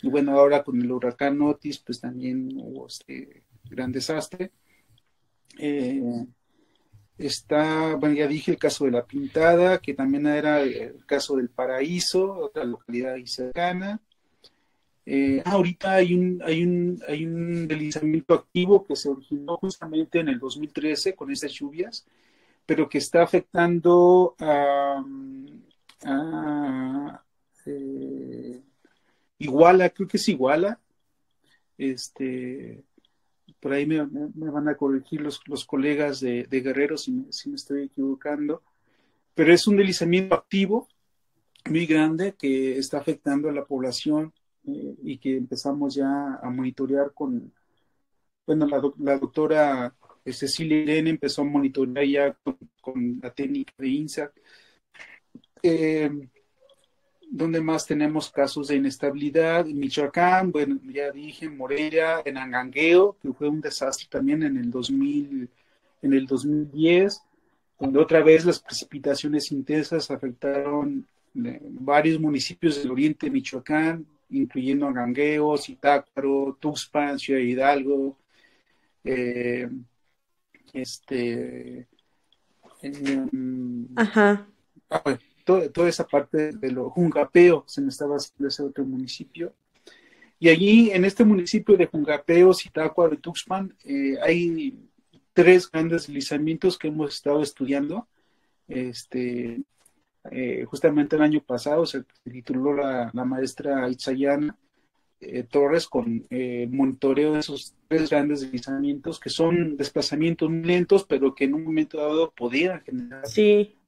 B: Y bueno, ahora con el huracán Otis, pues también hubo este gran desastre. Eh, está, bueno, ya dije el caso de la Pintada, que también era el caso del Paraíso, otra localidad ahí cercana. Eh, ahorita hay un, hay, un, hay un deslizamiento activo que se originó justamente en el 2013 con estas lluvias, pero que está afectando a, a eh, Iguala, creo que es Iguala. Este, por ahí me, van a corregir los, los colegas de, de Guerrero si me, estoy equivocando. Pero es un deslizamiento activo muy grande que está afectando a la población eh, y que empezamos ya a monitorear con, bueno, la, doctora Cecilia Irene empezó a monitorear ya con, la técnica de INSAC. Eh, donde más tenemos casos de inestabilidad? En Michoacán, bueno, ya dije, Morelia, en Angangueo, que fue un desastre también en el 2000, en el 2010, donde otra vez las precipitaciones intensas afectaron eh, varios municipios del oriente de Michoacán, incluyendo Angangueo, Zitácuaro, Tuxpan, Ciudad Hidalgo, eh, este,
A: Ajá.
B: Ah, toda, esa parte de lo Jungapeo se me estaba haciendo ese otro municipio. Y allí, en este municipio de Jungapeo, Zitácuaro y Tuxpan, eh, hay tres grandes deslizamientos que hemos estado estudiando. Este, eh, justamente el año pasado se tituló la, maestra Itzayana eh, Torres con eh, monitoreo de esos tres grandes deslizamientos que son desplazamientos lentos, pero que en un momento dado podían generar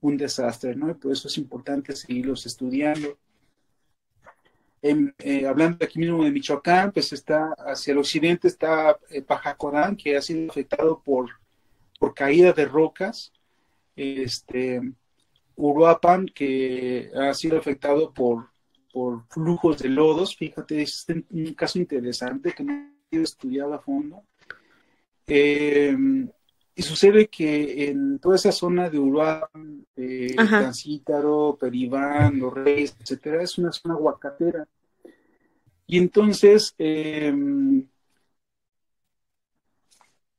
B: un desastre, ¿no? Y por eso es importante seguirlos estudiando. hablando aquí mismo de Michoacán, pues está hacia el occidente está Pajacodán, que ha sido afectado por, por caída de rocas. Este, Uruapan, que ha sido afectado por, por flujos de lodos. Fíjate, es un caso interesante que no he estudiado a fondo. Eh, y sucede que en toda esa zona de Uruapan, eh, Tancítaro, Peribán, Los Reyes, etcétera, es una zona aguacatera. Y entonces, eh,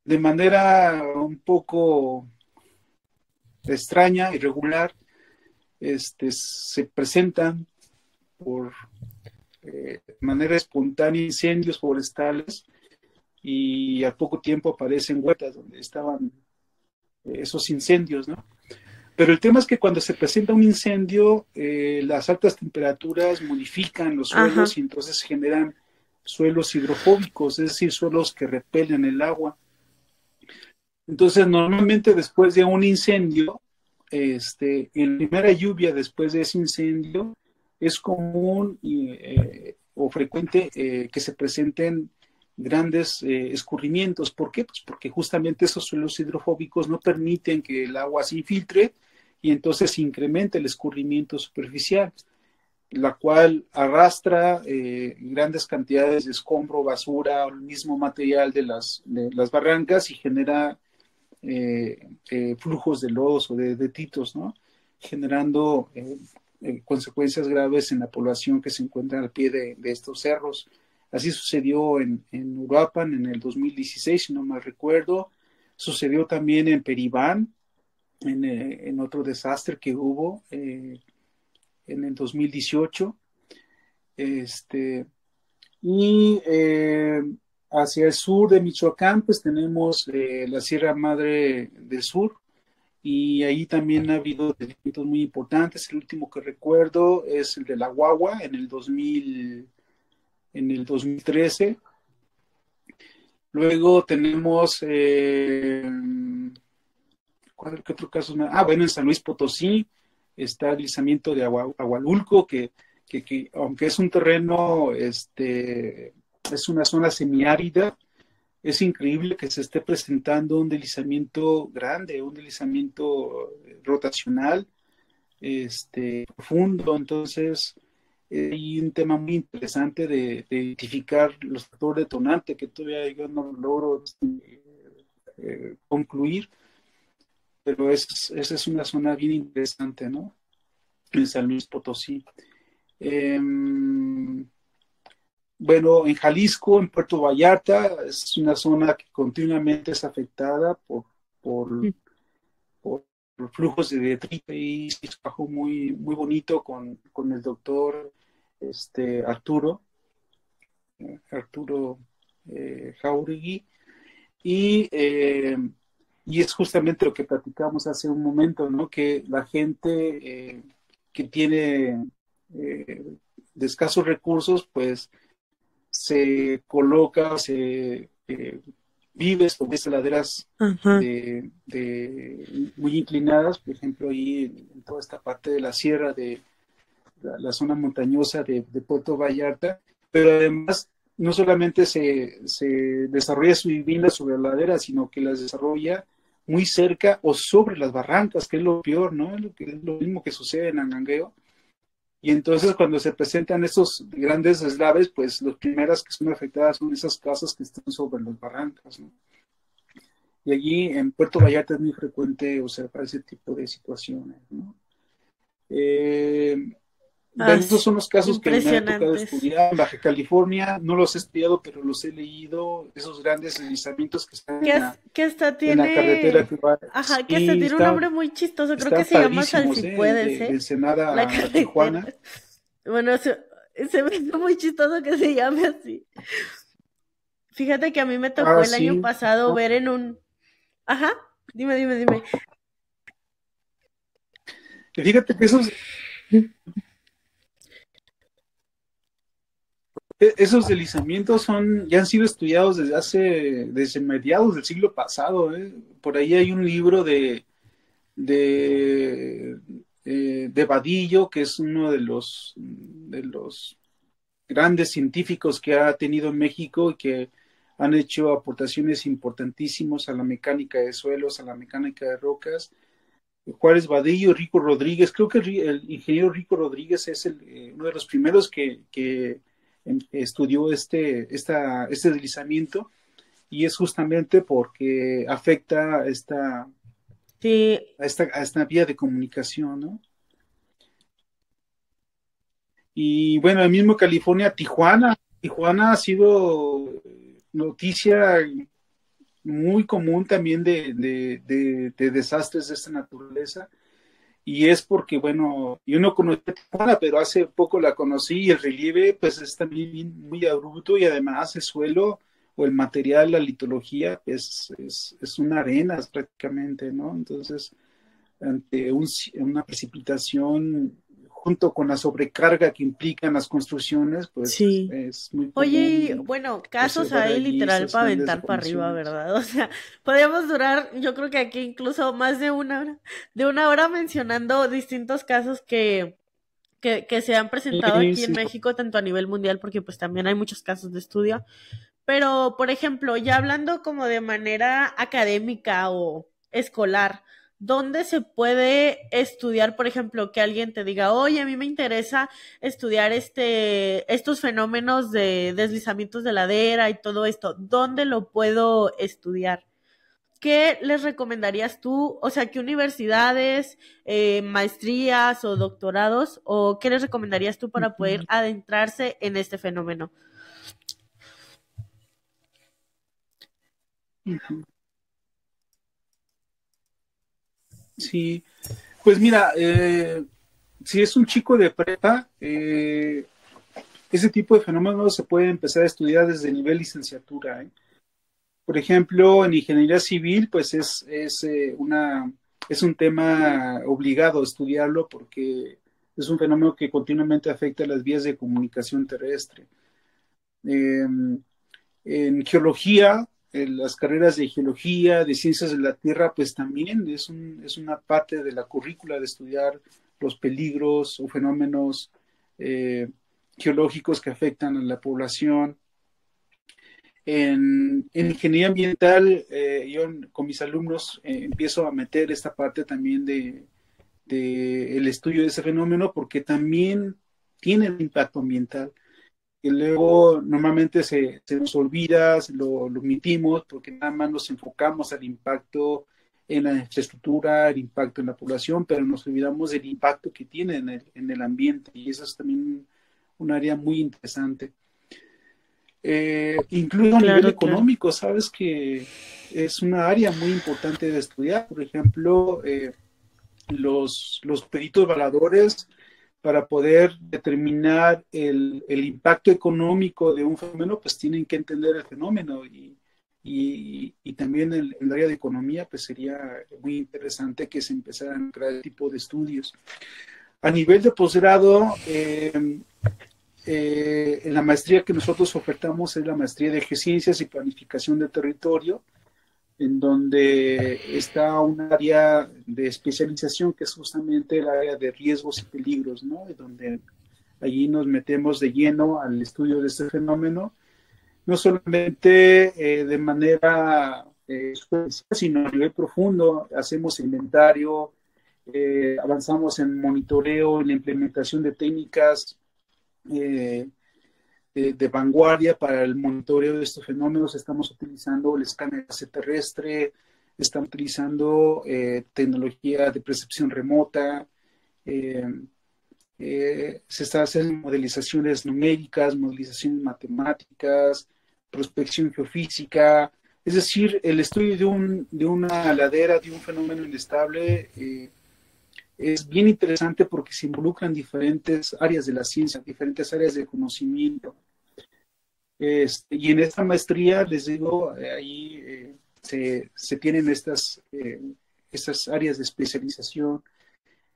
B: de manera un poco extraña, irregular, este, se presentan por eh, manera espontánea incendios forestales y al poco tiempo aparecen huertas donde estaban esos incendios, ¿no? Pero el tema es que cuando se presenta un incendio, eh, las altas temperaturas modifican los suelos y entonces generan suelos hidrofóbicos, es decir, suelos que repelen el agua. Entonces, normalmente después de un incendio, este, en primera lluvia después de ese incendio, es común eh, o frecuente eh, que se presenten grandes eh, escurrimientos. ¿Por qué? Pues porque justamente esos suelos hidrofóbicos no permiten que el agua se infiltre y entonces incrementa el escurrimiento superficial, la cual arrastra grandes cantidades de escombro, basura el mismo material de las, de las barrancas y genera eh, eh, flujos de lodos o de detitos, ¿no? generando eh, consecuencias graves en la población que se encuentra al pie de, estos cerros. Así sucedió en, en, Uruapan en el 2016, si no mal recuerdo. Sucedió también en Peribán, en, otro desastre que hubo en el 2018. Este, y Hacia el sur de Michoacán, pues tenemos eh, la Sierra Madre del Sur y ahí también ha habido eventos muy importantes. El último que recuerdo es el de la Guagua en el 2000, en el 2013. Luego tenemos, eh, ¿cuál qué otro caso? Ah, bueno, en San Luis Potosí está el deslizamiento de Agualulco, que, que, que aunque es un terreno este, es una zona semiárida. Es increíble que se esté presentando un deslizamiento grande, un deslizamiento rotacional, este, profundo. Entonces, hay un tema muy interesante de, identificar los factores detonantes que todavía yo no logro eh, concluir, pero esa es una zona bien interesante, ¿no? En San Luis Potosí. Em, bueno, en Jalisco, en Puerto Vallarta, es una zona que continuamente es afectada por, por, por, flujos de detrito y se trabajó muy, muy bonito con, con el doctor este, Arturo, Arturo eh, Jauregui, y, eh, y es justamente lo que platicamos hace un momento, ¿no? Que la gente eh, que tiene de escasos recursos, pues se coloca, se eh, vive sobre esas laderas de, muy inclinadas, por ejemplo, ahí en, toda esta parte de la sierra de la, zona montañosa de, Puerto Vallarta, pero además no solamente se, se desarrolla su vivienda sobre la ladera, sino que las desarrolla muy cerca o sobre las barrancas, que es lo peor, ¿no? Es lo, que, es lo mismo que sucede en Angangueo. Y entonces cuando se presentan estos grandes deslaves, pues las primeras que son afectadas son esas casas que están sobre las barrancas. Y allí en Puerto Vallarta es muy frecuente observar ese tipo de situaciones, ¿no? Eh, ah, estos son los casos que me ha tocado estudiar. En Baja California no los he estudiado, pero los he leído. Esos grandes deslizamientos que están en, la, tiene... carretera que va.
A: Ajá, que tiene un nombre muy chistoso. Creo que se llama Salsipuedes, ¿eh?
B: De, ¿eh? a Tijuana.
A: Bueno, se, se me hizo muy chistoso que se llame así. Fíjate que a mí me tocó ah, el año pasado ver en un Ajá, dime, dime, dime.
B: Fíjate que esos, e-, esos deslizamientos son, ya han sido estudiados desde hace, desde mediados del siglo pasado. ¿eh? Por ahí hay un libro de, de, eh, que es uno de los, de los grandes científicos que ha tenido México y que han hecho aportaciones importantísimas a la mecánica de suelos, a la mecánica de rocas. Juárez Vadillo, Rico Rodríguez, creo que el, ingeniero Rico Rodríguez es el, eh, uno de los primeros que, que estudió este, esta, este deslizamiento y es justamente porque afecta a esta, a esta, a esta vía de comunicación, ¿no? Y bueno, el mismo California, Tijuana, Tijuana ha sido noticia muy común también de, de, desastres de esta naturaleza. Y es porque, bueno, yo no conocía Tijuana, pero hace poco la conocí y el relieve pues es también muy abrupto y además el suelo o el material, la litología, pues es, es una arena prácticamente, ¿no? Entonces, ante una precipitación junto con la sobrecarga que implican las construcciones, pues es muy
A: Oye, bueno, casos ahí literal para aventar para arriba, ¿verdad? O sea, podríamos durar, yo creo que aquí incluso más de una hora, de una hora mencionando distintos casos que, que, que se han presentado aquí en México, tanto a nivel mundial, porque pues también hay muchos casos de estudio. Pero, por ejemplo, ya hablando como de manera académica o escolar, ¿Dónde se puede estudiar, por ejemplo, que alguien te diga, oye, a mí me interesa estudiar este, estos fenómenos de deslizamientos de ladera y todo esto? ¿Dónde lo puedo estudiar? ¿Qué les recomendarías tú? O sea, ¿qué universidades, eh, maestrías o doctorados? ¿O qué les recomendarías tú para poder adentrarse en este fenómeno?
B: Sí, pues mira, eh, si es un chico de prepa, eh, ese tipo de fenómenos se puede empezar a estudiar desde el nivel licenciatura. ¿eh? Por ejemplo, en ingeniería civil, pues es, es, una, es un tema obligado a estudiarlo porque es un fenómeno que continuamente afecta las vías de comunicación terrestre. en geología, las carreras de geología, de ciencias de la tierra, pues también es, un, es una parte de la currícula de estudiar los peligros o fenómenos eh, geológicos que afectan a la población. En, ingeniería ambiental, eh, yo con mis alumnos eh, empiezo a meter esta parte también de, de, el estudio de ese fenómeno porque también tiene el impacto ambiental que luego normalmente se, nos olvida, lo, lo omitimos porque nada más nos enfocamos al impacto en la infraestructura, el impacto en la población, pero nos olvidamos del impacto que tiene en el, en el ambiente y eso es también un área muy interesante. Eh, incluso a nivel económico, sabes que es una área muy importante de estudiar. Por ejemplo, eh, los, los peritos valadores para poder determinar el, impacto económico de un fenómeno, pues tienen que entender el fenómeno y, también el, el, área de economía, pues sería muy interesante que se empezaran a crear este tipo de estudios. A nivel de posgrado, eh, eh, en la maestría que nosotros ofertamos es la maestría de Geociencias y Planificación de Territorio, en donde está un área de especialización que es justamente el área de riesgos y peligros, ¿no? Donde allí nos metemos de lleno al estudio de este fenómeno, no solamente eh, de manera eh, sino a nivel profundo, hacemos inventario, eh, avanzamos en monitoreo, en la implementación de técnicas de, vanguardia para el monitoreo de estos fenómenos. Estamos utilizando el escáner terrestre, estamos utilizando tecnología de percepción remota, eh, se está haciendo modelizaciones numéricas, modelizaciones matemáticas, prospección geofísica, es decir, el estudio de, un, de una ladera, de un fenómeno inestable, eh, es bien interesante porque se involucran diferentes áreas de la ciencia, diferentes áreas de conocimiento. Este, y en esta maestría, les digo, eh, ahí se, se, tienen estas, estas áreas de especialización.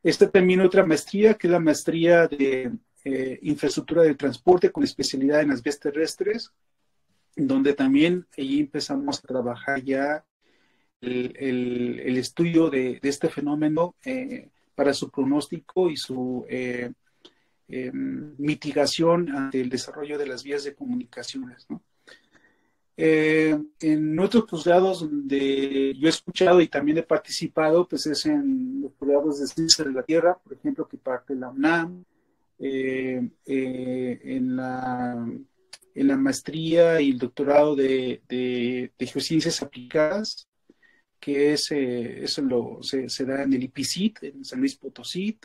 B: Esta también otra maestría, que es la maestría de eh, infraestructura de transporte con especialidad en las vías terrestres, donde también ahí empezamos a trabajar ya el, estudio de, este fenómeno eh, para su pronóstico y su eh, mitigación ante el desarrollo de las vías de comunicaciones. ¿no? Eh, en otros posgrados donde yo he escuchado y también he participado, pues es en los posgrados de ciencia de la Tierra, por ejemplo, que parte la UNAM, eh, eh, en, la, en la maestría y el doctorado de, de, geociencias aplicadas, que es, eso lo, se, se, da en el IPICIT, en San Luis Potosí.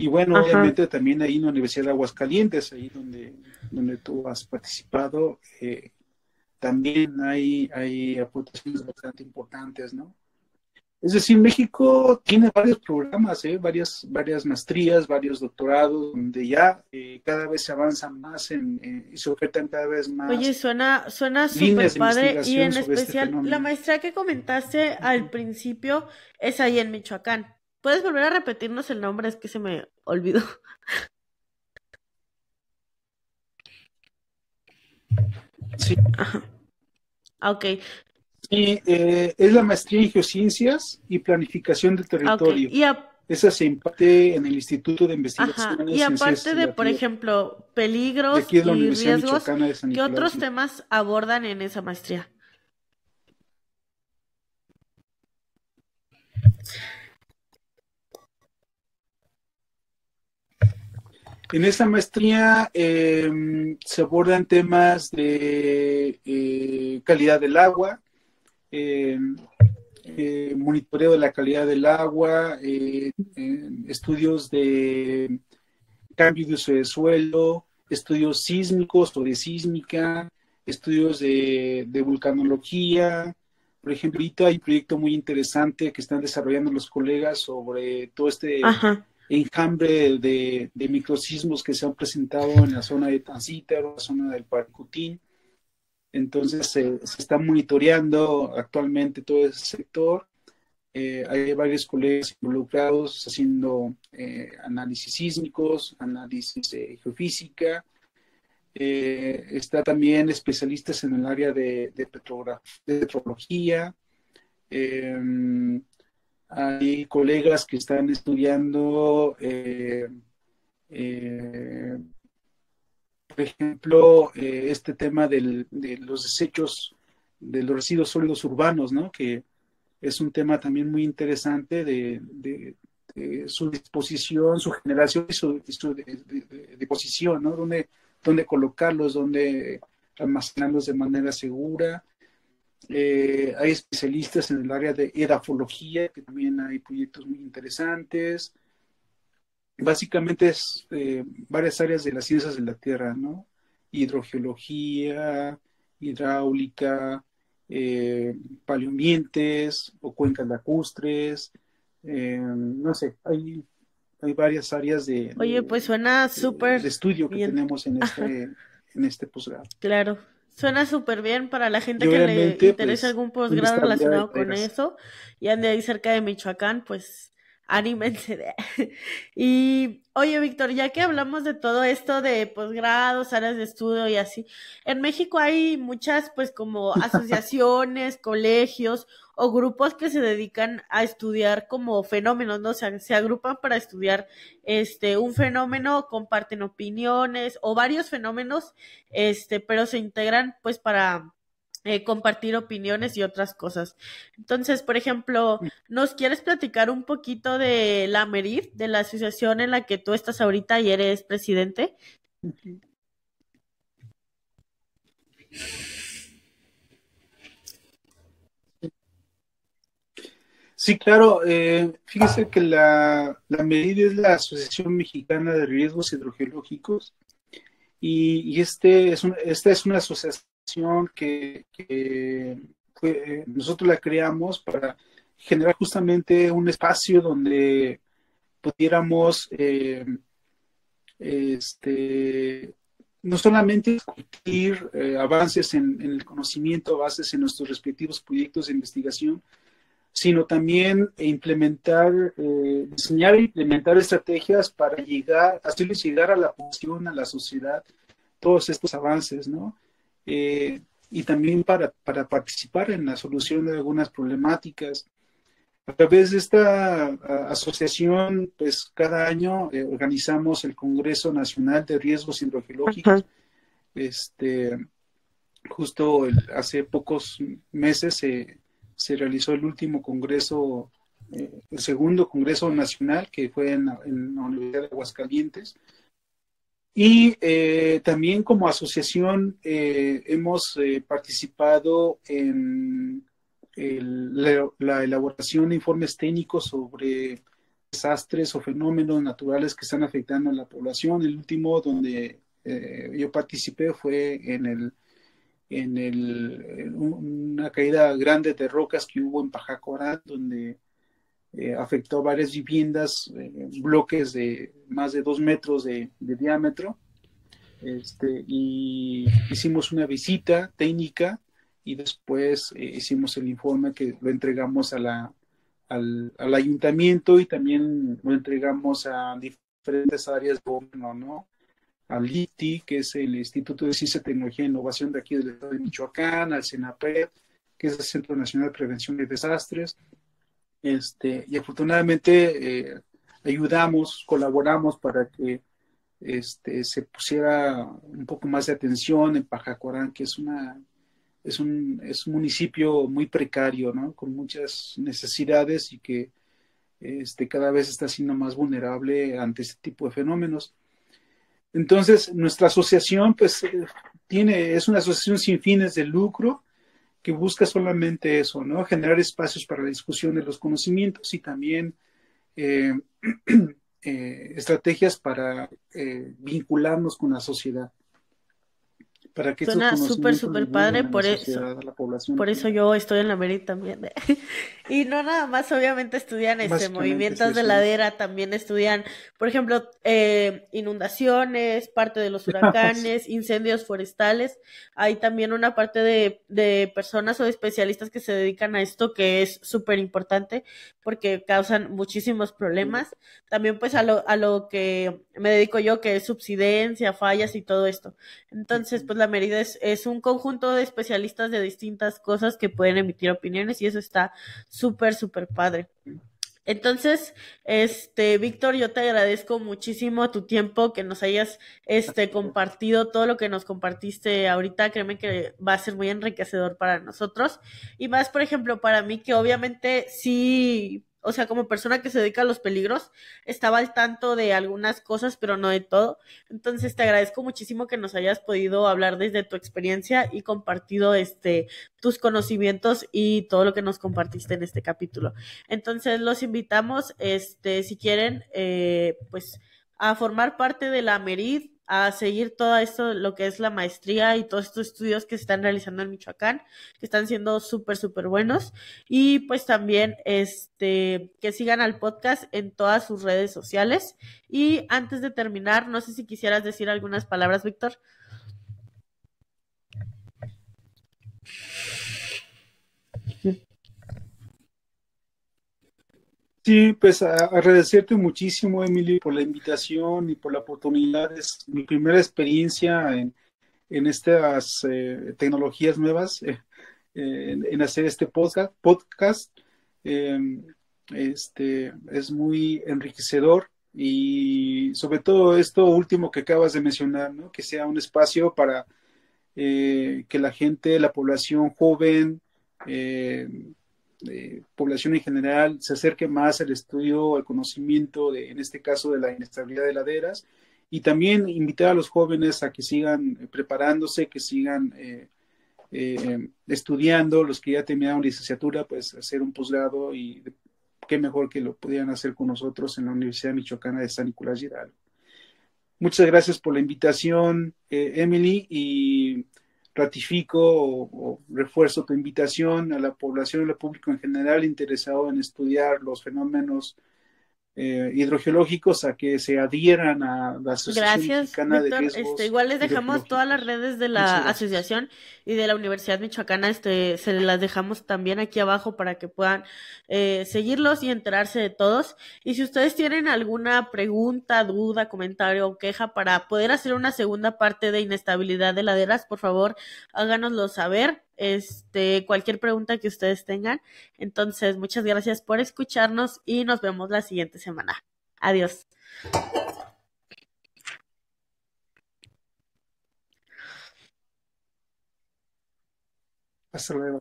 B: Y bueno, obviamente también ahí en la Universidad de Aguascalientes, ahí donde, donde tú has participado, eh, también hay, hay aportaciones bastante importantes, ¿no? Es decir, México tiene varios programas, ¿eh? varias, varias maestrías, varios doctorados, donde ya eh, cada vez se avanza más en, y se ofertan cada vez más.
A: Oye, suena, suena súper padre y en este especial la maestría que comentaste al principio es ahí en Michoacán. ¿Puedes volver a repetirnos el nombre? Es que se me olvidó.
B: Sí.
A: Ajá. Ah, ok.
B: Sí, eh, es la maestría en geociencias y planificación del territorio.
A: Y
B: Esa se imparte en el Instituto de Investigaciones.
A: Y aparte de, por ejemplo, peligros y riesgos, ¿qué otros temas abordan en esa maestría?
B: En esta maestría em, se abordan temas de eh, calidad del agua, em, eh, monitoreo de la calidad del agua, eh, estudios de cambio de uso de suelo, estudios sísmicos o de sísmica, estudios de, de vulcanología. Por ejemplo, ahorita hay un proyecto muy interesante que están desarrollando los colegas sobre todo este enjambre de, de microsismos que se han presentado en la zona de Tancítaro, la zona del Parcutín. Entonces se está monitoreando actualmente todo ese sector. Eh, hay varios colegas involucrados haciendo eh, análisis sísmicos, análisis de geofísica. Eh, está también especialistas en el área de, de, de petrología. Hay colegas que están estudiando, eh, eh, por ejemplo, eh, este tema de los desechos, de los residuos sólidos urbanos, ¿no? Que es un tema también muy interesante de, su disposición, su generación y su, disposición, ¿no? Dónde, dónde colocarlos, dónde almacenarlos de manera segura. Eh, hay especialistas en el área de edafología, que también hay proyectos muy interesantes. Básicamente es eh, varias áreas de las ciencias de la Tierra, ¿no? Hidrogeología, hidráulica, eh, paleoambientes o cuencas lacustres, no sé, hay, hay varias áreas de,
A: Oye, pues suena súper
B: de, estudio que tenemos en este, en este posgrado.
A: Claro. Suena súper bien para la gente que le interese pues, algún posgrado relacionado con eso y ande ahí cerca de Michoacán, pues anímense. y oye, Víctor, ya que hablamos de todo esto de posgrados, áreas de estudio y así, en México hay muchas, pues, como asociaciones, colegios o grupos que se dedican a estudiar como fenómenos, ¿no? O sea, se agrupan para estudiar este un fenómeno, comparten opiniones o varios fenómenos, este, pero se integran pues para eh, compartir opiniones y otras cosas. Entonces, por ejemplo, ¿nos quieres platicar un poquito de la MERID, de la asociación en la que tú estás ahorita y eres presidente?
B: Sí, claro. Eh, fíjese que la, la MERID es la Asociación Mexicana de Riesgos Hidrogeológicos y, este es esta es una asociación que, nosotros la creamos para generar justamente un espacio donde pudiéramos eh, este, no solamente discutir eh, avances en, el conocimiento, avances en nuestros respectivos proyectos de investigación, sino también implementar, eh, diseñar e implementar estrategias para llegar, hacerles llegar a la población, a la sociedad, todos estos avances, ¿no? Eh, y también para, para, participar en la solución de algunas problemáticas. A través de esta asociación, pues cada año eh, organizamos el Congreso Nacional de Riesgos Hidrogeológicos. Este, justo hace pocos meses se, se, realizó el último Congreso, eh, el segundo Congreso Nacional, que fue en en la Universidad de Aguascalientes. Y eh, también como asociación eh, hemos participado en la, elaboración de informes técnicos sobre desastres o fenómenos naturales que están afectando a la población. El último donde yo participé fue en el en el, una caída grande de rocas que hubo en Pajacorán, donde eh, afectó varias viviendas, eh, bloques de más de dos metros de, diámetro. Este, y hicimos una visita técnica y después eh, hicimos el informe que lo entregamos a la, al, ayuntamiento y también lo entregamos a diferentes áreas de gobierno, ¿no? Al ITI, que es el Instituto de Ciencia, Tecnología e Innovación de aquí del Estado de Michoacán, al CENAPRED, que es el Centro Nacional de Prevención de Desastres, este, y afortunadamente eh, ayudamos, colaboramos para que este, se pusiera un poco más de atención en Pajacorán, que es una es un, es un municipio muy precario, ¿no? con muchas necesidades y que este, cada vez está siendo más vulnerable ante este tipo de fenómenos. Entonces, nuestra asociación, pues, eh, tiene, es una asociación sin fines de lucro, que busca solamente eso, ¿no? Generar espacios para la discusión de los conocimientos y también eh, eh, estrategias para vincularnos con la sociedad
A: para que Suena súper, súper padre, por eso. Por eso yo estoy en la Merit también. y no nada más, obviamente estudian este, movimientos de ladera, también estudian, por ejemplo, eh, inundaciones, parte de los huracanes, incendios forestales. Hay también una parte de, de personas o de especialistas que se dedican a esto que es súper importante porque causan muchísimos problemas. También pues a lo, a lo que me dedico yo, que es subsidencia, fallas y todo esto. Entonces, pues la Mérida es, un conjunto de especialistas de distintas cosas que pueden emitir opiniones y eso está súper, súper padre. Entonces, este, Víctor, yo te agradezco muchísimo tu tiempo, que nos hayas, este, compartido todo lo que nos compartiste ahorita. Créeme que va a ser muy enriquecedor para nosotros. Y más, por ejemplo, para mí, que obviamente sí o sea, como persona que se dedica a los peligros, estaba al tanto de algunas cosas, pero no de todo. Entonces, te agradezco muchísimo que nos hayas podido hablar desde tu experiencia y compartido este tus conocimientos y todo lo que nos compartiste en este capítulo. Entonces, los invitamos, este, si quieren, eh, pues, a formar parte de la Merid a seguir todo esto, lo que es la maestría y todos estos estudios que se están realizando en Michoacán, que están siendo súper, súper buenos. Y pues también este, que sigan al podcast en todas sus redes sociales. Y antes de terminar, no sé si quisieras decir algunas palabras, Víctor.
B: Sí, pues agradecerte muchísimo, Emily, por la invitación y por la oportunidad. Es mi primera experiencia en, en estas eh, tecnologías nuevas, eh, en, hacer este podcast. Em, este, es muy enriquecedor y sobre todo esto último que acabas de mencionar, que sea un espacio para eh, que la gente, la población joven, población en general se acerque más al estudio, al conocimiento, de, en este caso, de la inestabilidad de laderas, y también invitar a los jóvenes a que sigan eh, preparándose, que sigan eh, eh, estudiando, los que ya terminaron licenciatura, pues hacer un posgrado y qué mejor que lo pudieran hacer con nosotros en la Universidad Michoacana de San Nicolás Hidalgo. Muchas gracias por la invitación, Emily, y ratifico o, refuerzo tu invitación a la población y al público en general interesado en estudiar los fenómenos eh, hidrogeológicos a que se adhieran a la Asociación
A: Mexicana de Riesgos este, igual les dejamos todas las redes de la asociación y de la Universidad Michoacana, este, se las dejamos también aquí abajo para que puedan eh, seguirlos y enterarse de todos. Y si ustedes tienen alguna pregunta, duda, comentario o queja para poder hacer una segunda parte de inestabilidad de laderas, por favor, háganoslo saber este, cualquier pregunta que ustedes tengan. Entonces, muchas gracias por escucharnos y nos vemos la siguiente semana. Adiós.
B: Hasta luego.